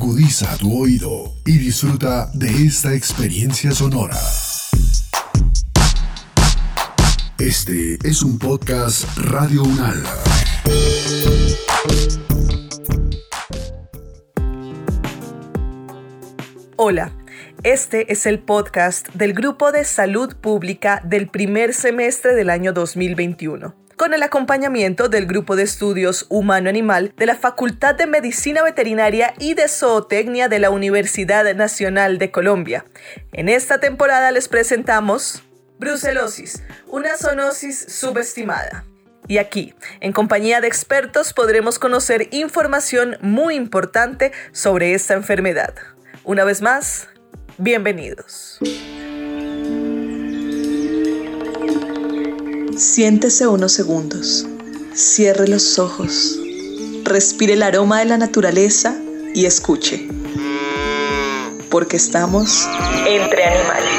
Agudiza tu oído y disfruta de esta experiencia sonora. Este es un podcast Radio Unal. Hola, este es el podcast del Grupo de Salud Pública del primer semestre del año 2021 con el acompañamiento del Grupo de Estudios Humano-Animal de la Facultad de Medicina Veterinaria y de Zootecnia de la Universidad Nacional de Colombia. En esta temporada les presentamos Brucelosis, una zoonosis subestimada. Y aquí, en compañía de expertos, podremos conocer información muy importante sobre esta enfermedad. Una vez más, bienvenidos. Siéntese unos segundos, cierre los ojos, respire el aroma de la naturaleza y escuche, porque estamos entre animales.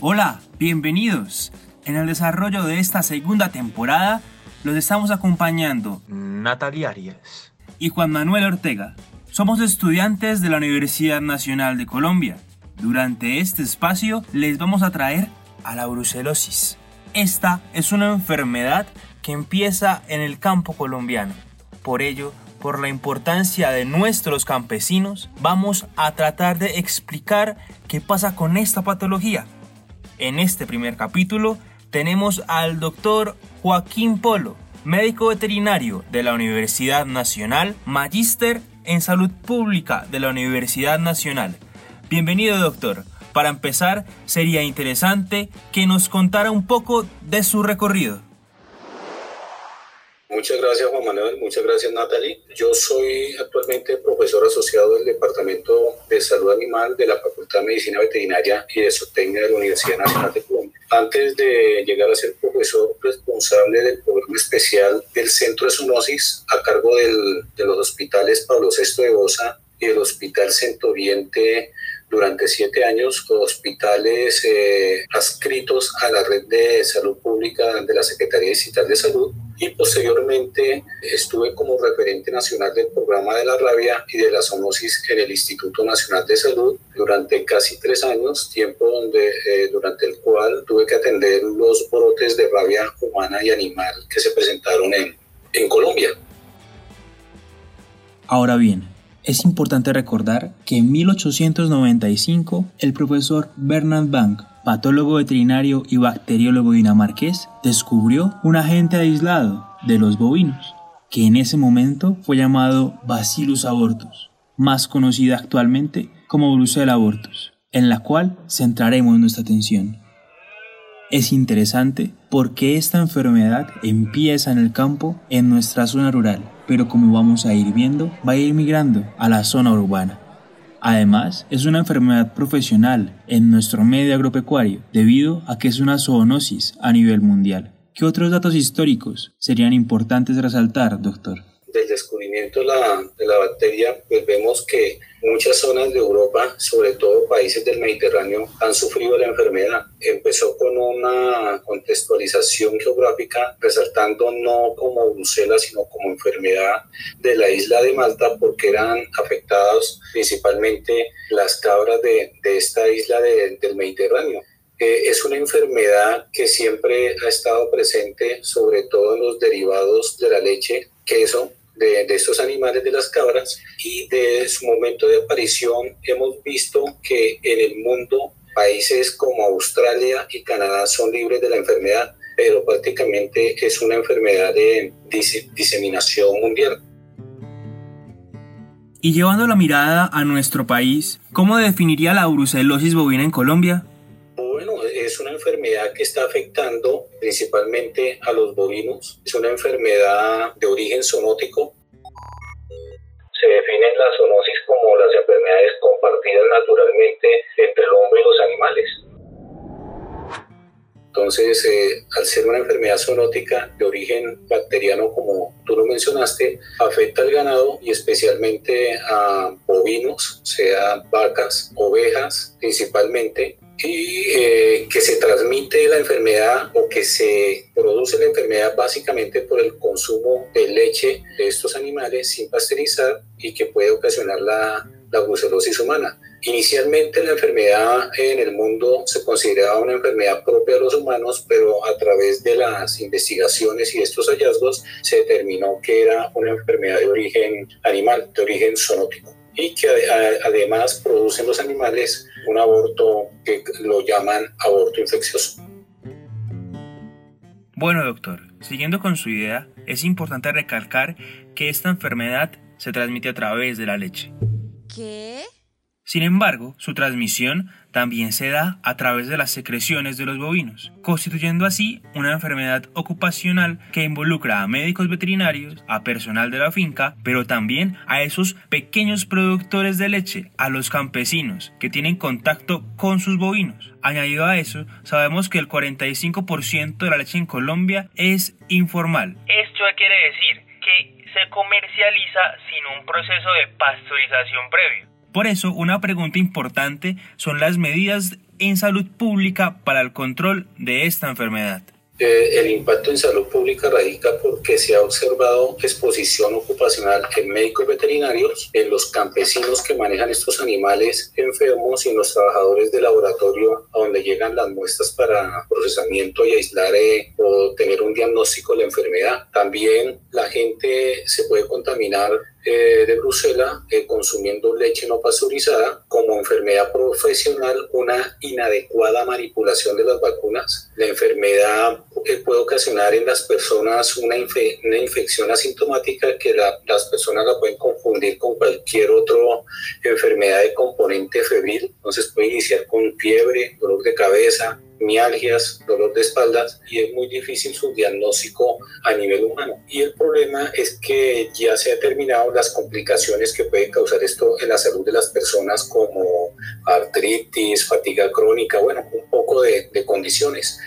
Hola, bienvenidos. En el desarrollo de esta segunda temporada los estamos acompañando Natalia Arias y Juan Manuel Ortega. Somos estudiantes de la Universidad Nacional de Colombia. Durante este espacio les vamos a traer a la brucelosis. Esta es una enfermedad que empieza en el campo colombiano. Por ello, por la importancia de nuestros campesinos, vamos a tratar de explicar qué pasa con esta patología. En este primer capítulo tenemos al doctor Joaquín Polo, médico veterinario de la Universidad Nacional, magíster en salud pública de la Universidad Nacional. Bienvenido doctor. Para empezar, sería interesante que nos contara un poco de su recorrido. Muchas gracias Juan Manuel, muchas gracias Natalie. Yo soy actualmente profesor asociado del Departamento de Salud Animal de la Facultad de Medicina Veterinaria y de Zootecnia de la Universidad Nacional de Colombia. Antes de llegar a ser profesor responsable del programa especial del Centro de Zoonosis a cargo de los hospitales Pablo VI de Bosa y el Hospital Centro Oriente durante siete años hospitales eh, adscritos a la red de salud pública de la Secretaría Digital de Salud y posteriormente estuve como referente nacional del programa de la rabia y de la zoonosis en el Instituto Nacional de Salud durante casi tres años, tiempo donde, eh, durante el cual tuve que atender los brotes de rabia humana y animal que se presentaron en, en Colombia. Ahora bien, es importante recordar que en 1895 el profesor Bernard Bank, patólogo veterinario y bacteriólogo dinamarqués, descubrió un agente aislado de los bovinos, que en ese momento fue llamado Bacillus abortus, más conocida actualmente como Brucella abortus, en la cual centraremos nuestra atención. Es interesante porque esta enfermedad empieza en el campo en nuestra zona rural pero como vamos a ir viendo, va a ir migrando a la zona urbana. Además, es una enfermedad profesional en nuestro medio agropecuario debido a que es una zoonosis a nivel mundial. ¿Qué otros datos históricos serían importantes resaltar, doctor? Del descubrimiento de la, de la bacteria, pues vemos que Muchas zonas de Europa, sobre todo países del Mediterráneo, han sufrido la enfermedad. Empezó con una contextualización geográfica, resaltando no como brucela, sino como enfermedad de la isla de Malta, porque eran afectadas principalmente las cabras de, de esta isla del Mediterráneo. Eh, es una enfermedad que siempre ha estado presente, sobre todo en los derivados de la leche, queso, de, estos animales de las cabras y de su momento de aparición hemos visto que en el mundo países como Australia y Canadá son libres de la enfermedad, pero prácticamente es una enfermedad de diseminación mundial. Y llevando la mirada a nuestro país, ¿cómo definiría la brucelosis bovina en Colombia? Es una enfermedad que está afectando principalmente a los bovinos. Es una enfermedad de origen zoonótico. Se definen las zoonosis como las enfermedades compartidas naturalmente entre el hombre y los animales. Entonces, eh, al ser una enfermedad zoonótica de origen bacteriano, como tú lo mencionaste, afecta al ganado y especialmente a bovinos, sea vacas, ovejas principalmente, y eh, que se transmite la enfermedad o que se produce la enfermedad básicamente por el consumo de leche de estos animales sin pasteurizar y que puede ocasionar la, la brucelosis humana. Inicialmente la enfermedad en el mundo se consideraba una enfermedad propia de los humanos, pero a través de las investigaciones y estos hallazgos se determinó que era una enfermedad de origen animal, de origen zoonótico y que además producen los animales un aborto que lo llaman aborto infeccioso. Bueno, doctor, siguiendo con su idea, es importante recalcar que esta enfermedad se transmite a través de la leche. ¿Qué? Sin embargo, su transmisión también se da a través de las secreciones de los bovinos, constituyendo así una enfermedad ocupacional que involucra a médicos veterinarios, a personal de la finca, pero también a esos pequeños productores de leche, a los campesinos que tienen contacto con sus bovinos. Añadido a eso, sabemos que el 45% de la leche en Colombia es informal. Esto quiere decir que se comercializa sin un proceso de pasteurización previo. Por eso, una pregunta importante son las medidas en salud pública para el control de esta enfermedad. Eh, el impacto en salud pública radica porque se ha observado exposición ocupacional en médicos veterinarios, en los campesinos que manejan estos animales enfermos y en los trabajadores de laboratorio a donde llegan las muestras para procesamiento y aislar eh, o tener un diagnóstico de la enfermedad. También la gente se puede contaminar eh, de Bruselas eh, consumiendo leche no pasteurizada como enfermedad profesional, una inadecuada manipulación de las vacunas. La enfermedad eh, puede ocasionar en las personas una, una infección asintomática que las personas la pueden confundir con cualquier otra enfermedad de componente febril. Entonces puede iniciar con fiebre, dolor de cabeza, mialgias, dolor de espaldas y es muy difícil su diagnóstico a nivel humano. Y el problema es que ya se ha determinado las complicaciones que puede causar esto en la salud de las personas como artritis, fatiga crónica, bueno, un poco de, de condiciones.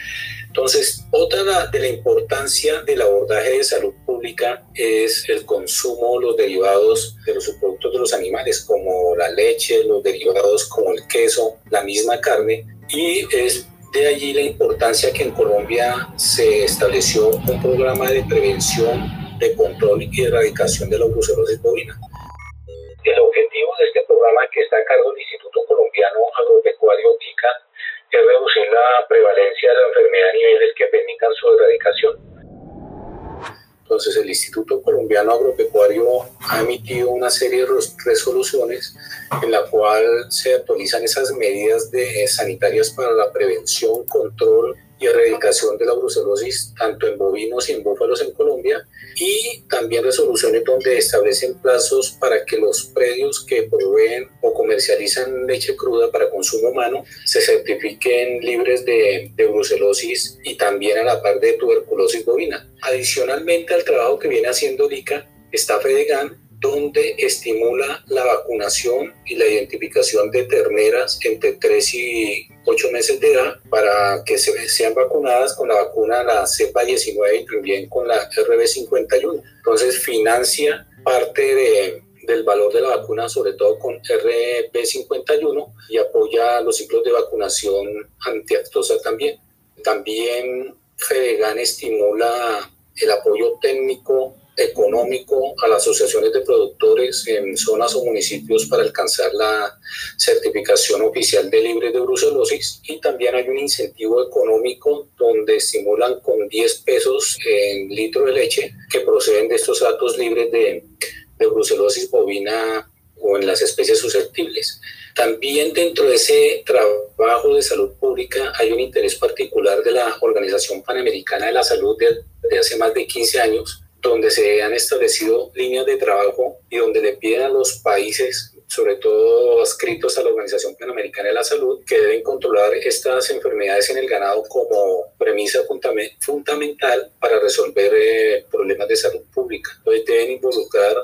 Entonces, otra de la importancia del abordaje de salud pública es el consumo, los derivados de los subproductos de los animales, como la leche, los derivados como el queso, la misma carne, y es de allí la importancia que en Colombia se estableció un programa de prevención, de control y erradicación de la brucelosis bovina. El objetivo de este programa que está a cargo del Instituto Colombiano Agropecuario TICA es reducir la prevalencia de la enfermedad a niveles que permitan su erradicación entonces el Instituto Colombiano Agropecuario ha emitido una serie de resoluciones en la cual se actualizan esas medidas de, sanitarias para la prevención, control y erradicación de la brucelosis tanto en bovinos y en búfalos en Colombia y también resoluciones donde establecen plazos para que los predios que proveen o comercializan leche cruda para consumo humano se certifiquen libres de, de brucelosis y también a la par de tuberculosis bovina. Adicionalmente al trabajo que viene haciendo LICA está FEDEGAN donde estimula la vacunación y la identificación de terneras entre 3 y 8 meses de edad para que se, sean vacunadas con la vacuna la cepa 19 y también con la RB51. Entonces financia parte de, del valor de la vacuna, sobre todo con RB51, y apoya los ciclos de vacunación antiactosa también. También FEDEGAN estimula el apoyo técnico económico a las asociaciones de productores en zonas o municipios para alcanzar la certificación oficial de libre de brucelosis y también hay un incentivo económico donde estimulan con 10 pesos en litro de leche que proceden de estos datos libres de, brucelosis bovina o en las especies susceptibles. También dentro de ese trabajo de salud pública hay un interés particular de la Organización Panamericana de la Salud de, de hace más de 15 años donde se han establecido líneas de trabajo y donde le piden a los países, sobre todo adscritos a la Organización Panamericana de la Salud, que deben controlar estas enfermedades en el ganado como premisa fundamental para resolver eh, problemas de salud pública. Entonces deben involucrar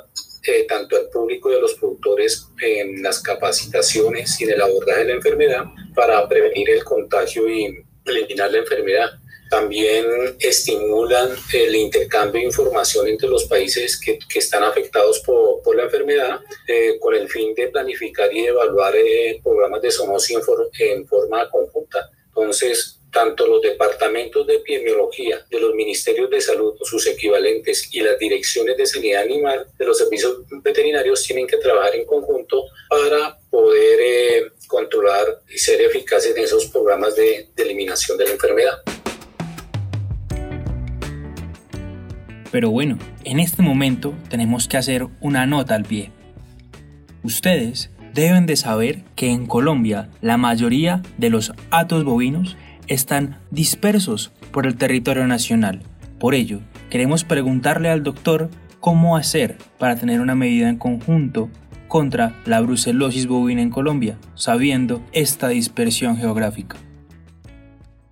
eh, tanto al público y a los productores en las capacitaciones y en el abordaje de la enfermedad para prevenir el contagio y eliminar la enfermedad. También estimulan el intercambio de información entre los países que, que están afectados por, por la enfermedad eh, con el fin de planificar y evaluar eh, programas de zoonosis en, forma conjunta. Entonces, tanto los departamentos de epidemiología de los ministerios de salud sus equivalentes y las direcciones de sanidad animal de los servicios veterinarios tienen que trabajar en conjunto para poder eh, controlar y ser eficaces en esos programas de eliminación de la enfermedad. Pero bueno, en este momento tenemos que hacer una nota al pie. Ustedes deben de saber que en Colombia la mayoría de los atos bovinos están dispersos por el territorio nacional. Por ello, queremos preguntarle al doctor cómo hacer para tener una medida en conjunto contra la brucelosis bovina en Colombia, sabiendo esta dispersión geográfica.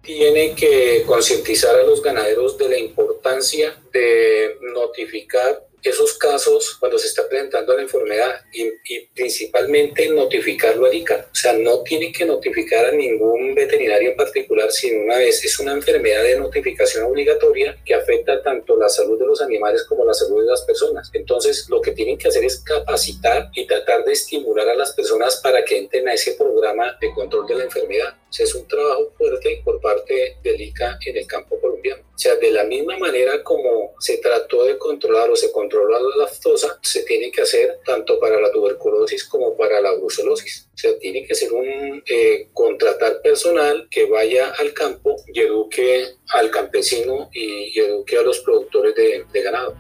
Tiene que concientizar a los ganaderos de la importancia de notificar esos casos cuando se está presentando la enfermedad y, principalmente notificarlo al ICA. O sea, no tiene que notificar a ningún veterinario en particular, sino una vez es una enfermedad de notificación obligatoria que afecta tanto la salud de los animales como la salud de las personas. Entonces, lo que tienen que hacer es capacitar y tratar de estimular a las personas para que entren a ese programa de control de la enfermedad. O sea, es un trabajo fuerte por parte del ICA en el campo colombiano. O sea, de la misma manera como se trató de controlar o se controla la lactosa, se tiene que hacer tanto para la tuberculosis como para la brucelosis. O sea, tiene que ser un eh, contratar personal que vaya al campo y eduque al campesino y, eduque a los productores de, de ganado.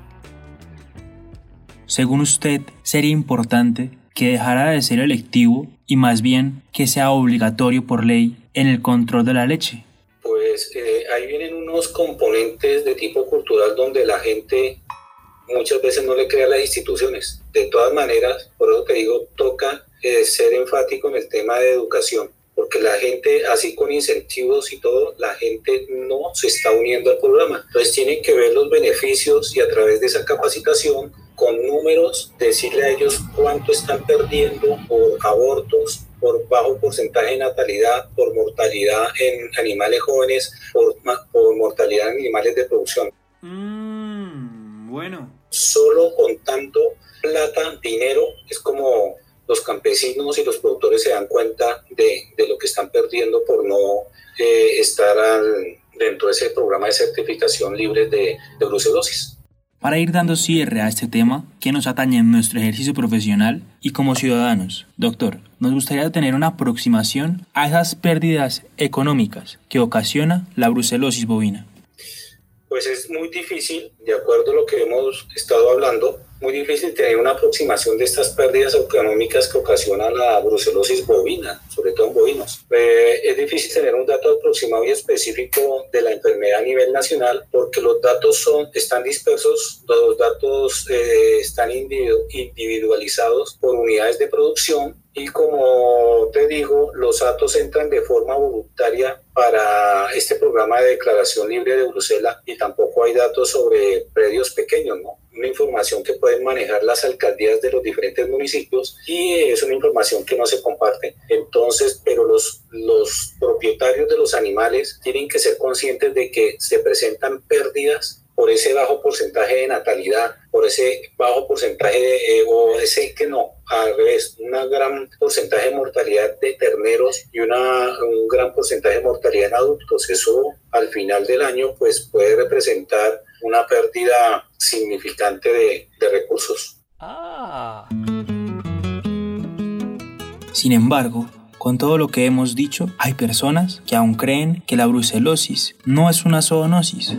Según usted, sería importante que dejara de ser electivo y más bien que sea obligatorio por ley en el control de la leche. Pues eh, unos componentes de tipo cultural donde la gente muchas veces no le crea las instituciones. De todas maneras, por eso te digo, toca eh, ser enfático en el tema de educación, porque la gente, así con incentivos y todo, la gente no se está uniendo al programa. Entonces tienen que ver los beneficios y a través de esa capacitación, con números, decirle a ellos cuánto están perdiendo por abortos, por bajo porcentaje de natalidad, por mortalidad en animales jóvenes, por, por mortalidad en animales de producción. Mm, bueno. Solo con tanto plata, dinero, es como los campesinos y los productores se dan cuenta de, de lo que están perdiendo por no eh, estar dentro de ese programa de certificación libre de, de brucelosis. Para ir dando cierre a este tema que nos atañe en nuestro ejercicio profesional y como ciudadanos, doctor, nos gustaría tener una aproximación a esas pérdidas económicas que ocasiona la brucelosis bovina. Pues es muy difícil, de acuerdo a lo que hemos estado hablando, muy difícil tener una aproximación de estas pérdidas económicas que ocasiona la brucelosis bovina, en bovinos. Eh, es difícil tener un dato aproximado y específico de la enfermedad a nivel nacional porque los datos son, están dispersos, los datos eh, están individualizados por unidades de producción y como te digo, los datos entran de forma voluntaria para este programa de declaración libre de Bruselas y tampoco hay datos sobre predios pequeños, ¿no? Una información que pueden manejar las alcaldías de los diferentes municipios y es una información que no se comparte. Entonces, pero los, los propietarios de los animales tienen que ser conscientes de que se presentan pérdidas por ese bajo porcentaje de natalidad, por ese bajo porcentaje de, eh, o ese que no, al revés, un gran porcentaje de mortalidad de terneros y una, un gran porcentaje de mortalidad en adultos. Eso al final del año pues puede representar una pérdida significante de, de recursos. Ah. Sin embargo, con todo lo que hemos dicho, hay personas que aún creen que la brucelosis no es una zoonosis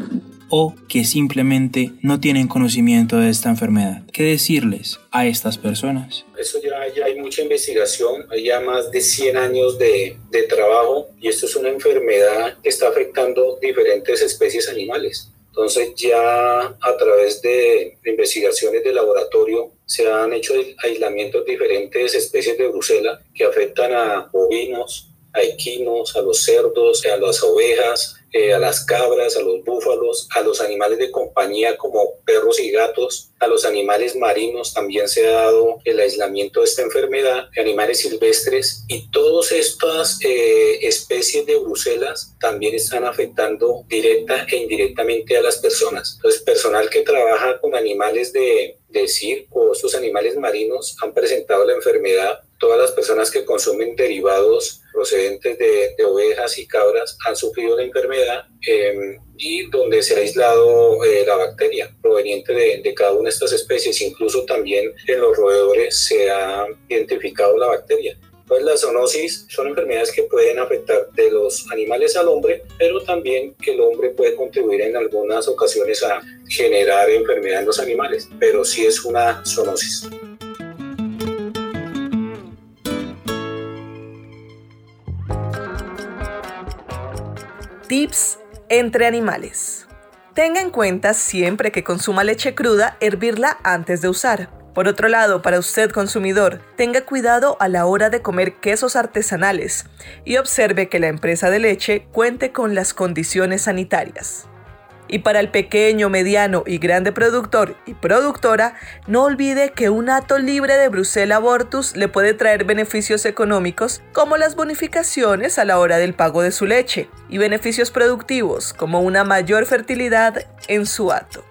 o que simplemente no tienen conocimiento de esta enfermedad. ¿Qué decirles a estas personas? Eso ya, hay mucha investigación, hay ya más de 100 años de, de trabajo y esto es una enfermedad que está afectando diferentes especies animales. Entonces ya a través de investigaciones de laboratorio se han hecho aislamientos de diferentes especies de brucela que afectan a bovinos, a equinos, a los cerdos, a las ovejas, eh, a las cabras, a los búfalos, a los animales de compañía como perros y gatos, a los animales marinos también se ha dado el aislamiento de esta enfermedad, animales silvestres y todas estas eh, especies de bruselas también están afectando directa e indirectamente a las personas. Entonces, personal que trabaja con animales de, de circo, estos animales marinos han presentado la enfermedad. Todas las personas que consumen derivados procedentes de, ovejas y cabras han sufrido la enfermedad em, y donde se ha aislado eh, la bacteria proveniente de, de, cada una de estas especies. Incluso también en los roedores se ha identificado la bacteria. Pues la zoonosis son enfermedades que pueden afectar de los animales al hombre, pero también que el hombre puede contribuir en algunas ocasiones a generar enfermedad en los animales, pero sí es una zoonosis. Tips entre animales. Tenga en cuenta siempre que consuma leche cruda hervirla antes de usar. Por otro lado, para usted consumidor, tenga cuidado a la hora de comer quesos artesanales y observe que la empresa de leche cuente con las condiciones sanitarias. Y para el pequeño, mediano y grande productor y productora, no olvide que un ato libre de Bruselas Abortus le puede traer beneficios económicos como las bonificaciones a la hora del pago de su leche y beneficios productivos como una mayor fertilidad en su ato.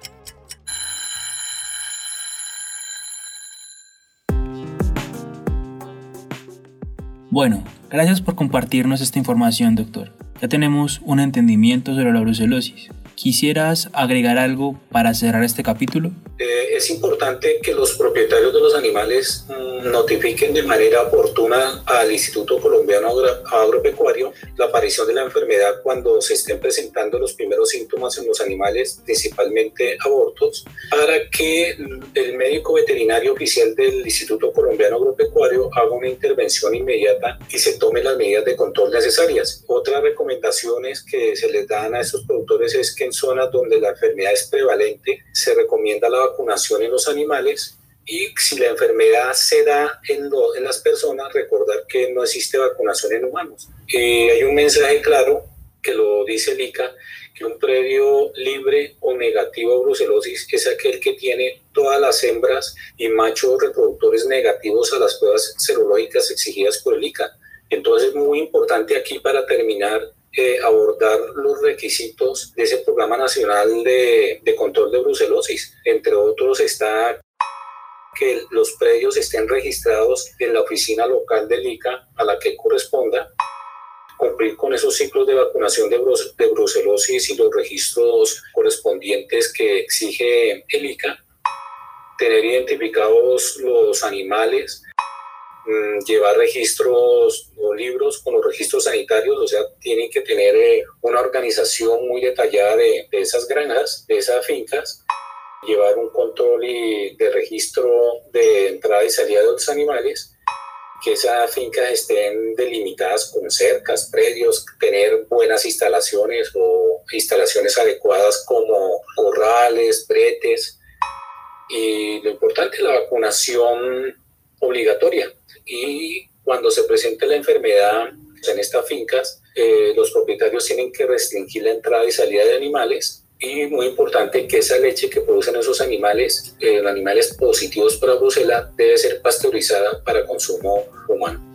Bueno, gracias por compartirnos esta información, doctor. Ya tenemos un entendimiento sobre la brucelosis. ¿Quisieras agregar algo para cerrar este capítulo? Eh, es importante que los propietarios de los animales mm, notifiquen de manera oportuna al Instituto Colombiano Agropecuario la aparición de la enfermedad cuando se estén presentando los primeros síntomas en los animales, principalmente abortos, para que el médico veterinario oficial del Instituto Colombiano Agropecuario haga una intervención inmediata y se tomen las medidas de control necesarias. Otras recomendaciones que se les dan a estos productores es que en zonas donde la enfermedad es prevalente, se recomienda la vacunación en los animales y si la enfermedad se da en, en las personas, recordar que no existe vacunación en humanos. Y hay un mensaje claro que lo dice el ICA, que un predio libre o negativo a brucelosis es aquel que tiene todas las hembras y machos reproductores negativos a las pruebas serológicas exigidas por el ICA. Entonces es muy importante aquí para terminar eh, abordar los requisitos de ese Programa Nacional de, de Control de Brucelosis. Entre otros está que los predios estén registrados en la oficina local del ICA a la que corresponda, cumplir con esos ciclos de vacunación de, de brucelosis y los registros correspondientes que exige el ICA, tener identificados los animales, Mm, llevar registros o libros con los registros sanitarios, o sea, tienen que tener eh, una organización muy detallada de, esas granjas, de esas fincas, llevar un control y de registro de entrada y salida de los animales, que esas fincas estén delimitadas con cercas, predios, tener buenas instalaciones o instalaciones adecuadas como corrales, bretes. Y lo importante, la vacunación obligatoria y cuando se presente la enfermedad en estas fincas, eh, los propietarios tienen que restringir la entrada y salida de animales y muy importante que esa leche que producen esos animales, eh, animales positivos para brucela, debe ser pasteurizada para consumo humano.